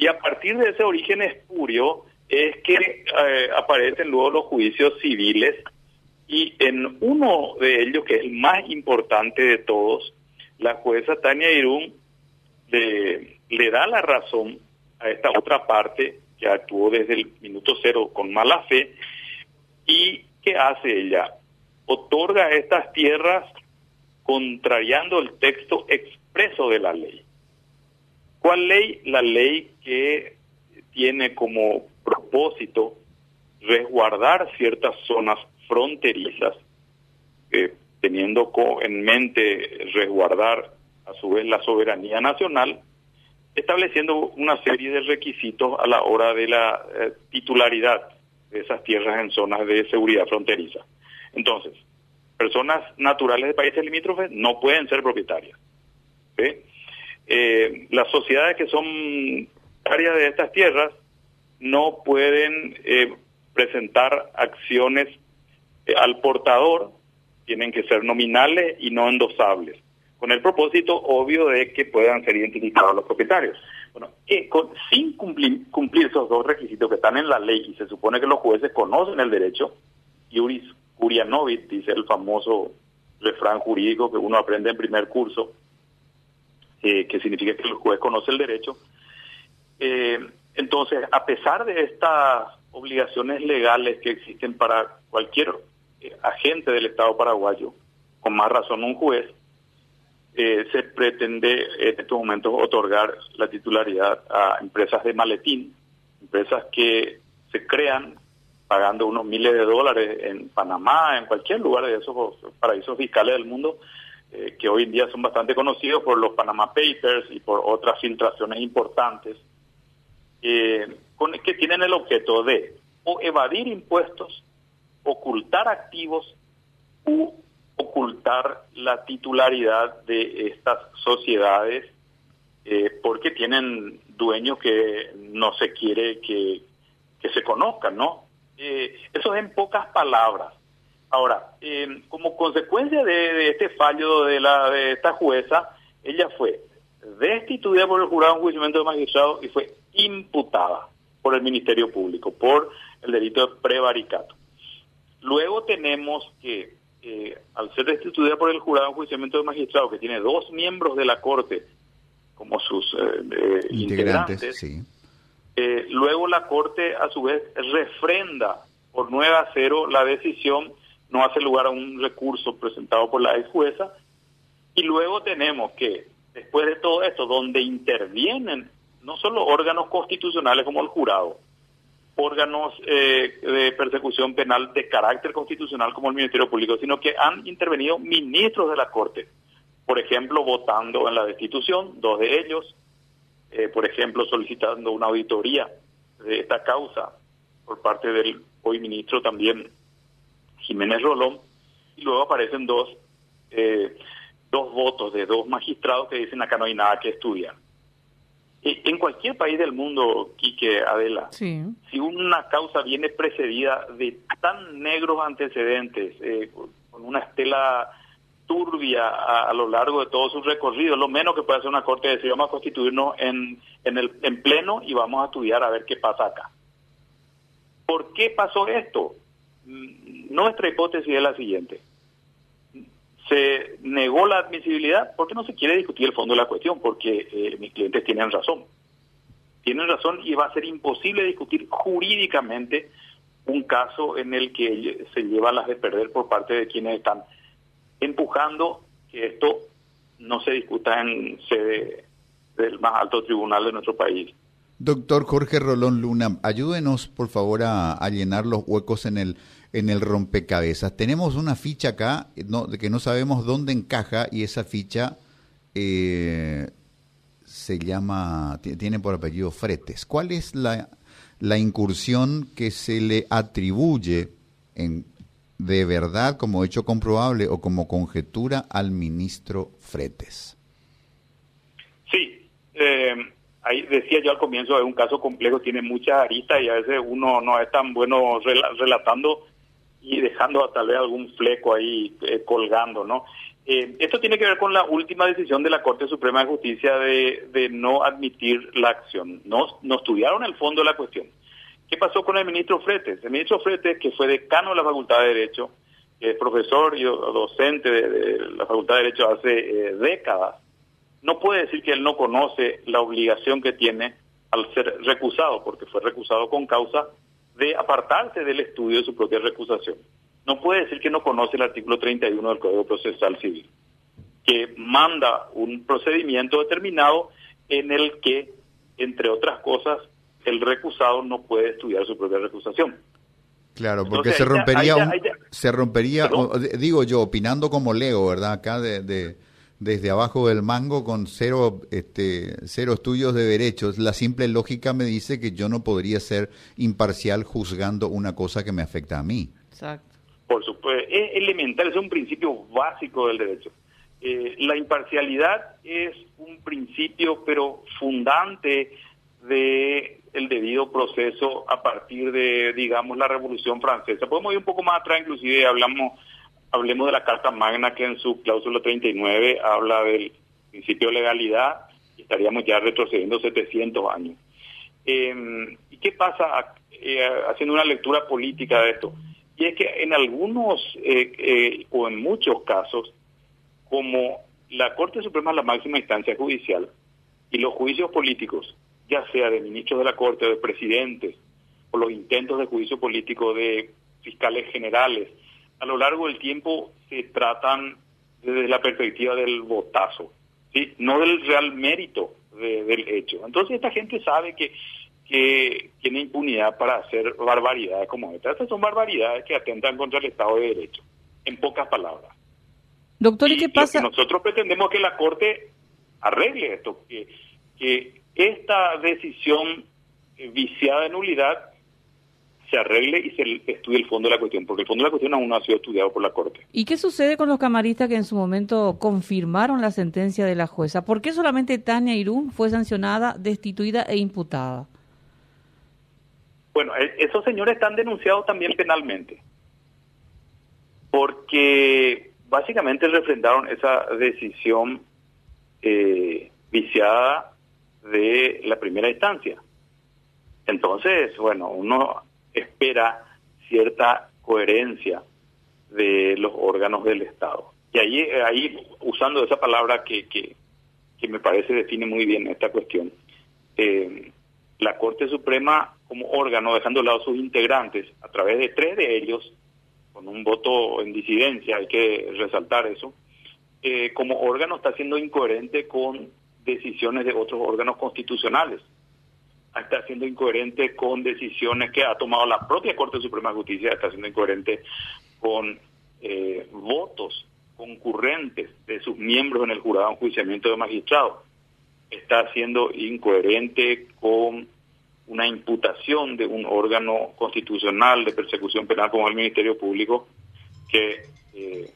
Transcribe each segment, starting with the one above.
Y a partir de ese origen espurio es que eh, aparecen luego los juicios civiles y en uno de ellos, que es el más importante de todos, la jueza Tania Irún le, le da la razón a esta otra parte que actuó desde el minuto cero con mala fe. ¿Y qué hace ella? Otorga estas tierras contrariando el texto expreso de la ley. ¿Cuál ley? La ley que tiene como propósito resguardar ciertas zonas fronterizas, eh, teniendo en mente resguardar a su vez la soberanía nacional, estableciendo una serie de requisitos a la hora de la eh, titularidad de esas tierras en zonas de seguridad fronteriza. Entonces, personas naturales de países limítrofes no pueden ser propietarias. Eh, las sociedades que son áreas de estas tierras no pueden eh, presentar acciones al portador, tienen que ser nominales y no endosables con el propósito obvio de que puedan ser identificados los propietarios. Bueno, sin cumplir, cumplir esos dos requisitos que están en la ley y se supone que los jueces conocen el derecho, Iuris Curianovit, dice el famoso refrán jurídico que uno aprende en primer curso, eh, que significa que el juez conoce el derecho. Eh, entonces, a pesar de estas obligaciones legales que existen para cualquier eh, agente del Estado paraguayo, con más razón un juez, eh, se pretende en estos momentos otorgar la titularidad a empresas de maletín, empresas que se crean pagando unos miles de dólares en Panamá, en cualquier lugar de esos paraísos fiscales del mundo, eh, que hoy en día son bastante conocidos por los Panama Papers y por otras filtraciones importantes, eh, que tienen el objeto de o evadir impuestos, ocultar activos u ocultar la titularidad de estas sociedades eh, porque tienen dueños que no se quiere que, se conozcan, ¿no? Eh, eso es en pocas palabras. Ahora, eh, como consecuencia de, este fallo de, la, de esta jueza, ella fue destituida por el jurado en juicio de magistrado y fue imputada por el Ministerio Público por el delito de prevaricato. Luego tenemos que eh, al ser destituida por el jurado en juiciamiento de magistrado, que tiene dos miembros de la Corte como sus eh, integrantes, eh, luego la Corte a su vez refrenda por 9 a 0 la decisión, no hace lugar a un recurso presentado por la ex jueza, y luego tenemos que, después de todo esto, donde intervienen no solo órganos constitucionales como el jurado, órganos eh, de persecución penal de carácter constitucional como el Ministerio Público, sino que han intervenido ministros de la Corte, por ejemplo, votando en la destitución, dos de ellos, eh, por ejemplo, solicitando una auditoría de esta causa por parte del hoy ministro también Jiménez Rolón, y luego aparecen dos, eh, dos votos de dos magistrados que dicen acá no hay nada que estudiar. En cualquier país del mundo, Quique Adela, si una causa viene precedida de tan negros antecedentes, eh, con una estela turbia a, lo largo de todo su recorrido, lo menos que puede hacer una corte es decir, vamos a constituirnos en, en, el, en pleno y vamos a estudiar a ver qué pasa acá. ¿Por qué pasó esto? Nuestra hipótesis es la siguiente se negó la admisibilidad porque no se quiere discutir el fondo de la cuestión, porque eh, mis clientes tienen razón. Tienen razón y va a ser imposible discutir jurídicamente un caso en el que se lleva las de perder por parte de quienes están empujando que esto no se discuta en sede del más alto tribunal de nuestro país. Doctor Jorge Rolón Luna, ayúdenos por favor a llenar los huecos en el en el rompecabezas. Tenemos una ficha acá no, que no sabemos dónde encaja y esa ficha eh, se llama, tiene por apellido Fretes. ¿Cuál es la, la incursión que se le atribuye en, de verdad como hecho comprobable o como conjetura al ministro Fretes? Sí, eh, ahí decía yo al comienzo, es un caso complejo, tiene muchas aristas y a veces uno no es tan bueno relatando y dejando tal vez algún fleco ahí eh, colgando, ¿no? Eh, esto tiene que ver con la última decisión de la Corte Suprema de Justicia de, de no admitir la acción. No, no estudiaron el fondo de la cuestión. ¿Qué pasó con el ministro Fretes? El ministro Fretes, que fue decano de la Facultad de Derecho, es profesor y docente de, la Facultad de Derecho hace eh, décadas, no puede decir que él no conoce la obligación que tiene al ser recusado, porque fue recusado con causa de apartarse del estudio de su propia recusación. No puede decir que no conoce el artículo 31 del Código Procesal Civil, que manda un procedimiento determinado en el que, entre otras cosas, el recusado no puede estudiar su propia recusación. Claro, porque se rompería, se rompería, digo yo, opinando como Leo, ¿verdad? Acá de desde abajo del mango con cero, este, cero estudios de derechos, la simple lógica me dice que yo no podría ser imparcial juzgando una cosa que me afecta a mí. Exacto. Por supuesto, es elemental, es un principio básico del derecho. Eh, la imparcialidad es un principio, pero fundante de el debido proceso a partir de, digamos, la Revolución Francesa. Podemos ir un poco más atrás, inclusive hablamos hablemos de la Carta Magna que en su cláusula 39 habla del principio de legalidad estaríamos ya retrocediendo 700 años. Em, ¿Y qué pasa eh, haciendo una lectura política de esto? Y es que en algunos eh, eh, o en muchos casos, como la Corte Suprema es la máxima instancia judicial y los juicios políticos, ya sea de ministros de la Corte o de presidentes, o los intentos de juicio político de fiscales generales, a lo largo del tiempo se tratan desde la perspectiva del votazo, ¿sí? no del real mérito del hecho. Entonces esta gente sabe que, que tiene impunidad para hacer barbaridades como esta. Estas son barbaridades que atentan contra el Estado de Derecho, en pocas palabras. Doctor, ¿y, qué pasa? nosotros pretendemos que la Corte arregle esto, que, que esta decisión viciada de nulidad se arregle y se estudie el fondo de la cuestión, porque el fondo de la cuestión aún no ha sido estudiado por la Corte. ¿Y qué sucede con los camaristas que en su momento confirmaron la sentencia de la jueza? ¿Por qué solamente Tania Irún fue sancionada, destituida e imputada? Bueno, e-, esos señores están denunciados también penalmente, porque básicamente refrendaron esa decisión eh, viciada de la primera instancia. Entonces, bueno, uno espera cierta coherencia de los órganos del Estado. Y ahí, ahí usando esa palabra que, que, me parece define muy bien esta cuestión, eh, la Corte Suprema como órgano, dejando de lado sus integrantes, a través de tres de ellos, con un voto en disidencia, hay que resaltar eso, eh, como órgano está siendo incoherente con decisiones de otros órganos constitucionales está siendo incoherente con decisiones que ha tomado la propia Corte Suprema de Justicia, está siendo incoherente con eh, votos concurrentes de sus miembros en el jurado de enjuiciamiento de magistrados, está siendo incoherente con una imputación de un órgano constitucional de persecución penal como el Ministerio Público, que eh,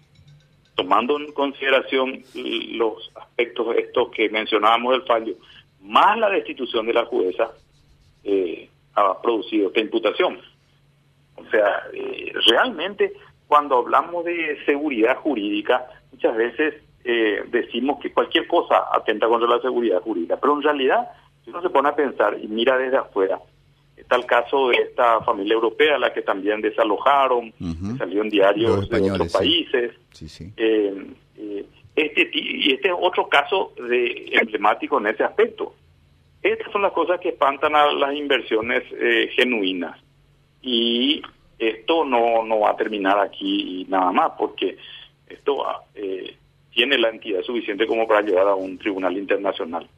tomando en consideración los aspectos estos que mencionábamos del fallo, más la destitución de la jueza, eh, ha producido esta imputación. O sea, eh, realmente cuando hablamos de seguridad jurídica, muchas veces eh, decimos que cualquier cosa atenta contra la seguridad jurídica, pero en realidad, si uno se pone a pensar y mira desde afuera, está el caso de esta familia europea, la que también desalojaron, salió en diarios de otros países. este, y este es otro caso de emblemático en ese aspecto. Estas son las cosas que espantan a las inversiones eh, genuinas. Y esto no, no va a terminar aquí nada más, porque esto eh, tiene la entidad suficiente como para llevar a un tribunal internacional.